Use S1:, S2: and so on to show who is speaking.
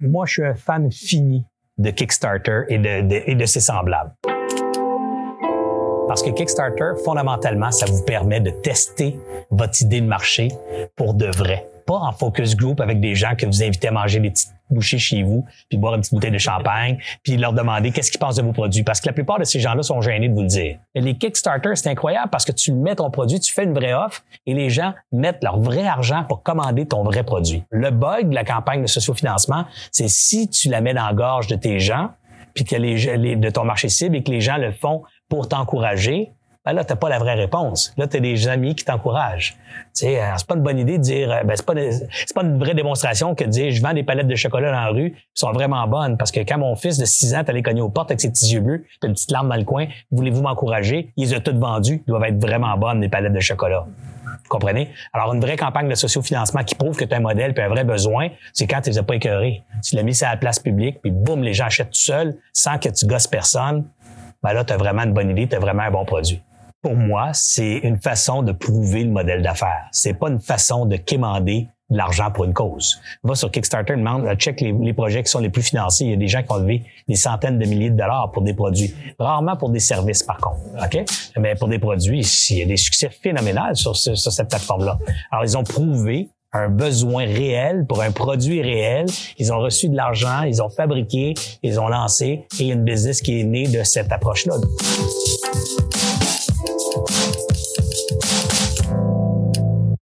S1: Moi, je suis un fan fini de Kickstarter et de, et de ses semblables. Parce que Kickstarter, fondamentalement, ça vous permet de tester votre idée de marché pour de vrai. Pas en focus group avec des gens que vous invitez à manger des petites bouchées chez vous, puis boire une petite bouteille de champagne, puis leur demander qu'est-ce qu'ils pensent de vos produits. Parce que la plupart de ces gens-là sont gênés de vous le dire. Et les Kickstarter, c'est incroyable parce que tu mets ton produit, tu fais une vraie offre et les gens mettent leur vrai argent pour commander ton vrai produit. Le bug de la campagne de sociofinancement, c'est si tu la mets dans la gorge de tes gens, puis que les, les, de ton marché cible et que les gens le font pour t'encourager, ben là, t'as pas la vraie réponse. Là, t'as des amis qui t'encouragent. Euh, c'est pas une bonne idée de dire, euh, ben, c'est pas, pas une vraie démonstration que de dire, je vends des palettes de chocolat dans la rue, qui sont vraiment bonnes. Parce que quand mon fils de 6 ans allé cogner aux portes avec ses petits yeux bleus, puis une petite larme dans le coin, voulez-vous m'encourager? Ils ont toutes vendues. Doivent être vraiment bonnes, les palettes de chocolat. Vous comprenez? Alors, une vraie campagne de sociofinancement qui prouve que tu as un modèle puis un vrai besoin, c'est quand tu les as pas écœurés. Tu l'as mis sur la place publique, puis boum, les gens achètent tout seuls, sans que tu gosses personne. Ben là, tu as vraiment une bonne idée, tu as vraiment un bon produit pour moi, c'est une façon de prouver le modèle d'affaires. C'est pas une façon de quémander de l'argent pour une cause. Va sur Kickstarter, demande, euh, check les, projets qui sont les plus financés. Il y a des gens qui ont levé des centaines de milliers de dollars pour des produits. Rarement pour des services, par contre. OK? Mais pour des produits, il y a des succès phénoménals sur, sur cette plateforme-là. Alors, ils ont prouvé un besoin réel pour un produit réel. Ils ont reçu de l'argent, ils ont fabriqué, ils ont lancé et il y a une business qui est née de cette approche-là. you